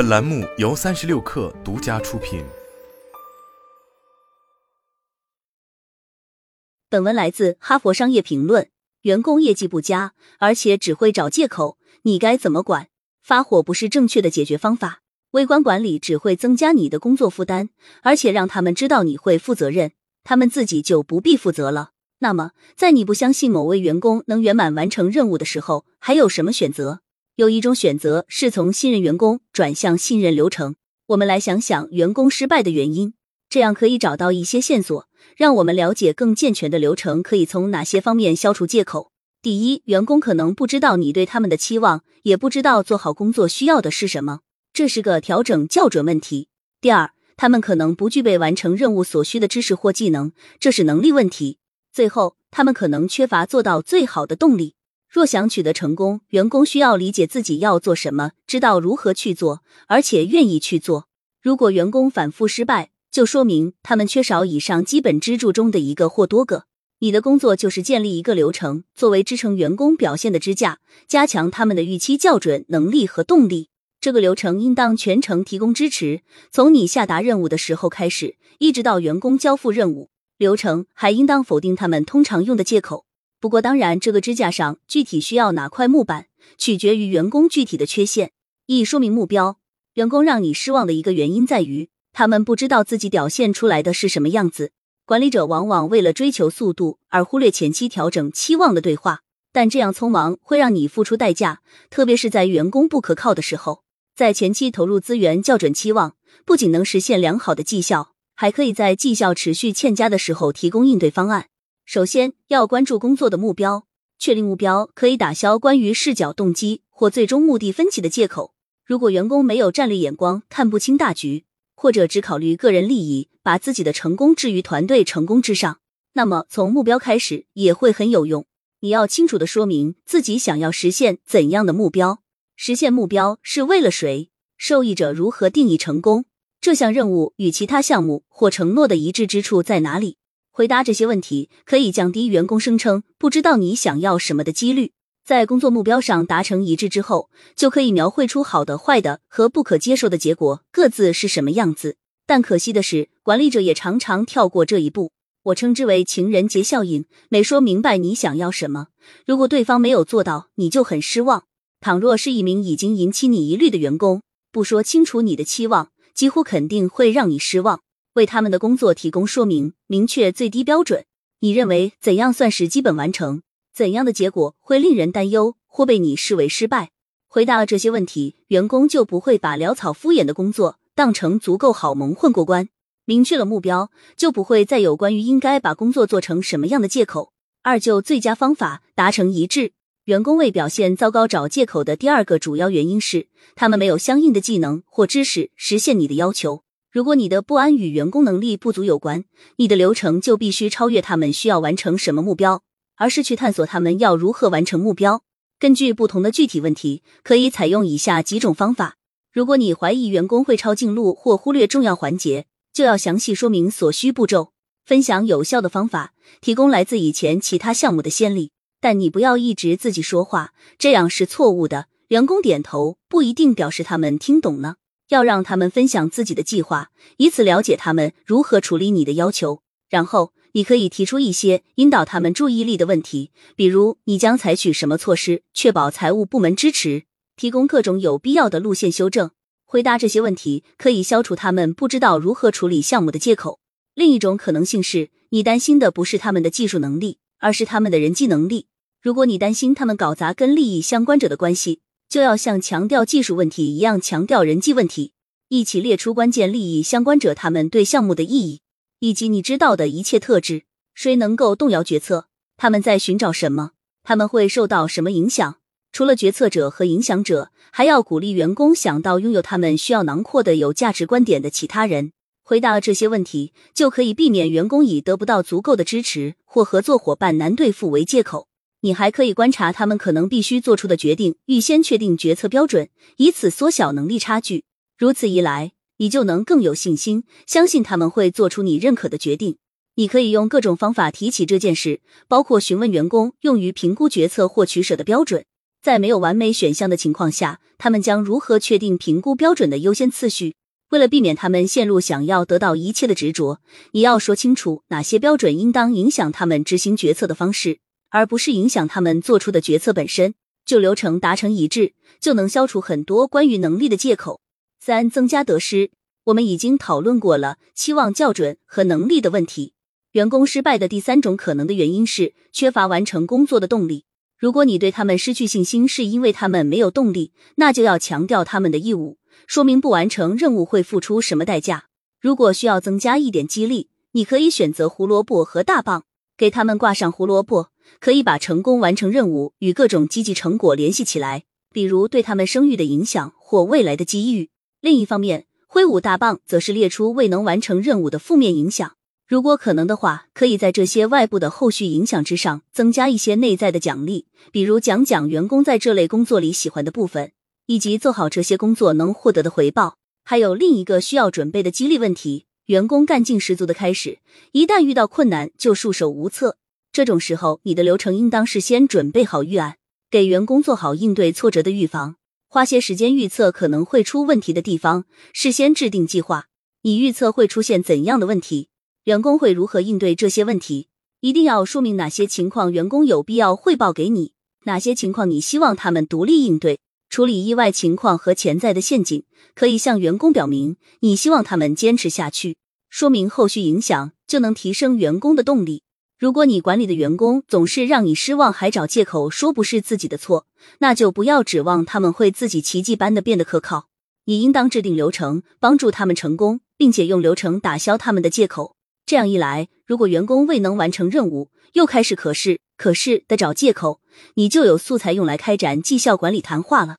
本栏目由三十六氪独家出品。本文来自《哈佛商业评论》。员工业绩不佳，而且只会找借口，你该怎么管？发火不是正确的解决方法。微观管理只会增加你的工作负担，而且让他们知道你会负责任，他们自己就不必负责了。那么，在你不相信某位员工能圆满完成任务的时候，还有什么选择？有一种选择是从信任员工转向信任流程。我们来想想员工失败的原因，这样可以找到一些线索，让我们了解更健全的流程可以从哪些方面消除借口。第一，员工可能不知道你对他们的期望，也不知道做好工作需要的是什么，这是个调整校准问题。第二，他们可能不具备完成任务所需的知识或技能，这是能力问题。最后，他们可能缺乏做到最好的动力。若想取得成功，员工需要理解自己要做什么，知道如何去做，而且愿意去做。如果员工反复失败，就说明他们缺少以上基本支柱中的一个或多个。你的工作就是建立一个流程，作为支撑员工表现的支架，加强他们的预期校准能力和动力。这个流程应当全程提供支持，从你下达任务的时候开始，一直到员工交付任务。流程还应当否定他们通常用的借口。不过，当然，这个支架上具体需要哪块木板，取决于员工具体的缺陷。一、说明目标。员工让你失望的一个原因在于，他们不知道自己表现出来的是什么样子。管理者往往为了追求速度而忽略前期调整期望的对话，但这样匆忙会让你付出代价，特别是在员工不可靠的时候。在前期投入资源校准期望，不仅能实现良好的绩效。还可以在绩效持续欠佳的时候提供应对方案。首先要关注工作的目标，确定目标可以打消关于视角、动机或最终目的分歧的借口。如果员工没有战略眼光，看不清大局，或者只考虑个人利益，把自己的成功置于团队成功之上，那么从目标开始也会很有用。你要清楚的说明自己想要实现怎样的目标，实现目标是为了谁，受益者如何定义成功。这项任务与其他项目或承诺的一致之处在哪里？回答这些问题可以降低员工声称不知道你想要什么的几率。在工作目标上达成一致之后，就可以描绘出好的、坏的和不可接受的结果各自是什么样子。但可惜的是，管理者也常常跳过这一步，我称之为情人节效应。每说明白你想要什么，如果对方没有做到，你就很失望。倘若是一名已经引起你疑虑的员工，不说清楚你的期望。几乎肯定会让你失望。为他们的工作提供说明，明确最低标准。你认为怎样算是基本完成？怎样的结果会令人担忧或被你视为失败？回答了这些问题，员工就不会把潦草敷衍的工作当成足够好蒙混过关。明确了目标，就不会再有关于应该把工作做成什么样的借口。二就最佳方法达成一致。员工为表现糟糕找借口的第二个主要原因是，他们没有相应的技能或知识实现你的要求。如果你的不安与员工能力不足有关，你的流程就必须超越他们需要完成什么目标，而是去探索他们要如何完成目标。根据不同的具体问题，可以采用以下几种方法。如果你怀疑员工会抄近路或忽略重要环节，就要详细说明所需步骤，分享有效的方法，提供来自以前其他项目的先例。但你不要一直自己说话，这样是错误的。员工点头不一定表示他们听懂了，要让他们分享自己的计划，以此了解他们如何处理你的要求。然后你可以提出一些引导他们注意力的问题，比如你将采取什么措施确保财务部门支持，提供各种有必要的路线修正。回答这些问题可以消除他们不知道如何处理项目的借口。另一种可能性是你担心的不是他们的技术能力。而是他们的人际能力。如果你担心他们搞砸跟利益相关者的关系，就要像强调技术问题一样强调人际问题，一起列出关键利益相关者他们对项目的意义，以及你知道的一切特质。谁能够动摇决策？他们在寻找什么？他们会受到什么影响？除了决策者和影响者，还要鼓励员工想到拥有他们需要囊括的有价值观点的其他人。回答这些问题，就可以避免员工以得不到足够的支持或合作伙伴难对付为借口。你还可以观察他们可能必须做出的决定，预先确定决策标准，以此缩小能力差距。如此一来，你就能更有信心，相信他们会做出你认可的决定。你可以用各种方法提起这件事，包括询问员工用于评估决策或取舍的标准。在没有完美选项的情况下，他们将如何确定评估标准的优先次序？为了避免他们陷入想要得到一切的执着，你要说清楚哪些标准应当影响他们执行决策的方式，而不是影响他们做出的决策本身。就流程达成一致，就能消除很多关于能力的借口。三、增加得失。我们已经讨论过了期望校准和能力的问题。员工失败的第三种可能的原因是缺乏完成工作的动力。如果你对他们失去信心，是因为他们没有动力，那就要强调他们的义务，说明不完成任务会付出什么代价。如果需要增加一点激励，你可以选择胡萝卜和大棒，给他们挂上胡萝卜，可以把成功完成任务与各种积极成果联系起来，比如对他们声誉的影响或未来的机遇。另一方面，挥舞大棒则是列出未能完成任务的负面影响。如果可能的话，可以在这些外部的后续影响之上增加一些内在的奖励，比如讲讲员工在这类工作里喜欢的部分，以及做好这些工作能获得的回报。还有另一个需要准备的激励问题：员工干劲十足的开始，一旦遇到困难就束手无策。这种时候，你的流程应当事先准备好预案，给员工做好应对挫折的预防，花些时间预测可能会出问题的地方，事先制定计划，以预测会出现怎样的问题。员工会如何应对这些问题？一定要说明哪些情况员工有必要汇报给你，哪些情况你希望他们独立应对。处理意外情况和潜在的陷阱，可以向员工表明你希望他们坚持下去，说明后续影响，就能提升员工的动力。如果你管理的员工总是让你失望，还找借口说不是自己的错，那就不要指望他们会自己奇迹般的变得可靠。你应当制定流程，帮助他们成功，并且用流程打消他们的借口。这样一来，如果员工未能完成任务，又开始可是可是的找借口，你就有素材用来开展绩效管理谈话了。